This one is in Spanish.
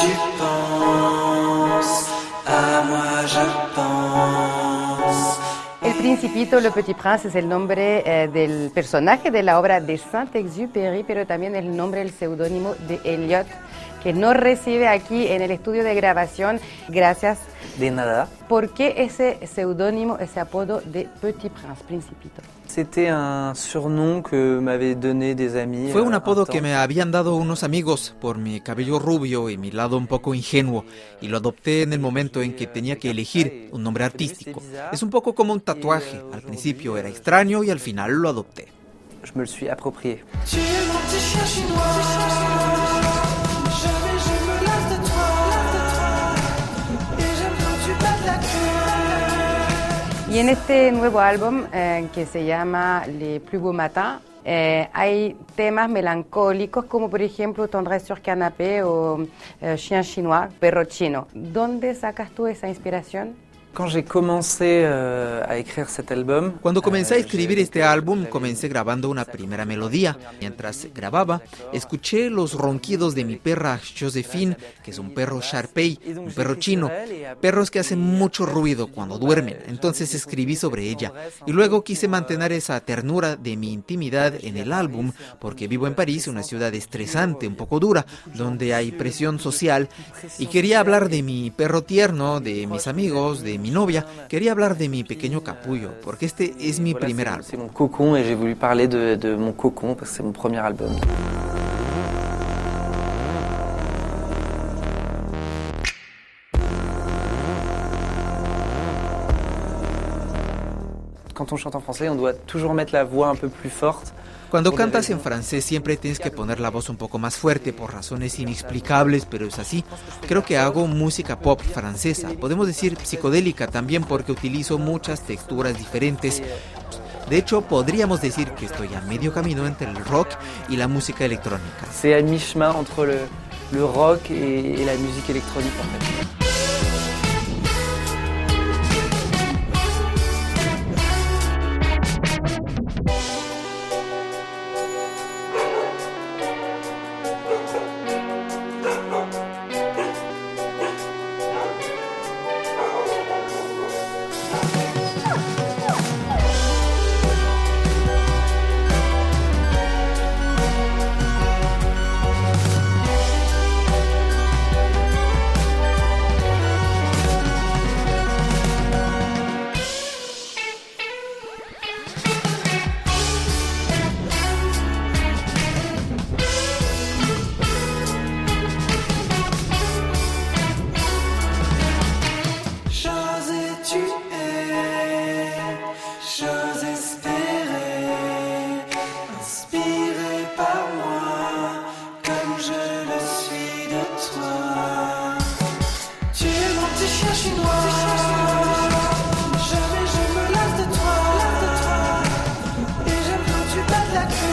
tu Principito, Le Petit Prince, es el nombre eh, del personaje de la obra de Saint-Exupéry, pero también el nombre, el seudónimo de Eliot, que nos recibe aquí en el estudio de grabación. Gracias. De nada. ¿Por qué ese seudónimo, ese apodo de Petit Prince, Principito? Fue un euh, apodo que me habían dado unos amigos por mi cabello rubio y mi lado un poco ingenuo, y lo adopté en el momento en que tenía que elegir un nombre artístico. Es un poco como un tatuaje. Al principio era extraño y al final lo adopté. Je me le suis approprié. Y en este nuevo álbum eh, que se llama Les Plus Beaux Matins, eh, hay temas melancólicos como por ejemplo Tendresse sur canapé o eh, Chien chinois, perro chino. ¿Dónde sacas tú esa inspiración? Euh, Cuando comencé a euh, escribir este álbum, comencé grabando una primera melodía. Mientras grababa, escuché los ronquidos de mi perra Josephine, que es un perro Sharpei, un perro chino, perros que hacen mucho ruido cuando duermen. Entonces escribí sobre ella. Y luego quise mantener esa ternura de mi intimidad en el álbum, porque vivo en París, una ciudad estresante, un poco dura, donde hay presión social. Y quería hablar de mi perro tierno, de mis amigos, de mi novia. Quería hablar de mi pequeño capullo, porque este es mi Voilà, primer c'est- álbum. C'est mon cocon et j'ai voulu parler de, de mon cocon parce que c'est mon premier album. Quand on chante en français, on doit toujours mettre la voix un peu plus forte. Cuando cantas en francés siempre tienes que poner la voz un poco más fuerte por razones inexplicables, pero es así. Creo que hago música pop francesa, podemos decir psicodélica también porque utilizo muchas texturas diferentes. De hecho, podríamos decir que estoy a medio camino entre el rock y la música electrónica. C'est à mi-chemin entre le, le rock et, et la musique électronique en fait. tu es, chose espérée, inspirée par moi, comme je le suis de toi. Tu es mon petit chien chinois. Jamais je me lasse de toi, et j'aime quand tu battes la.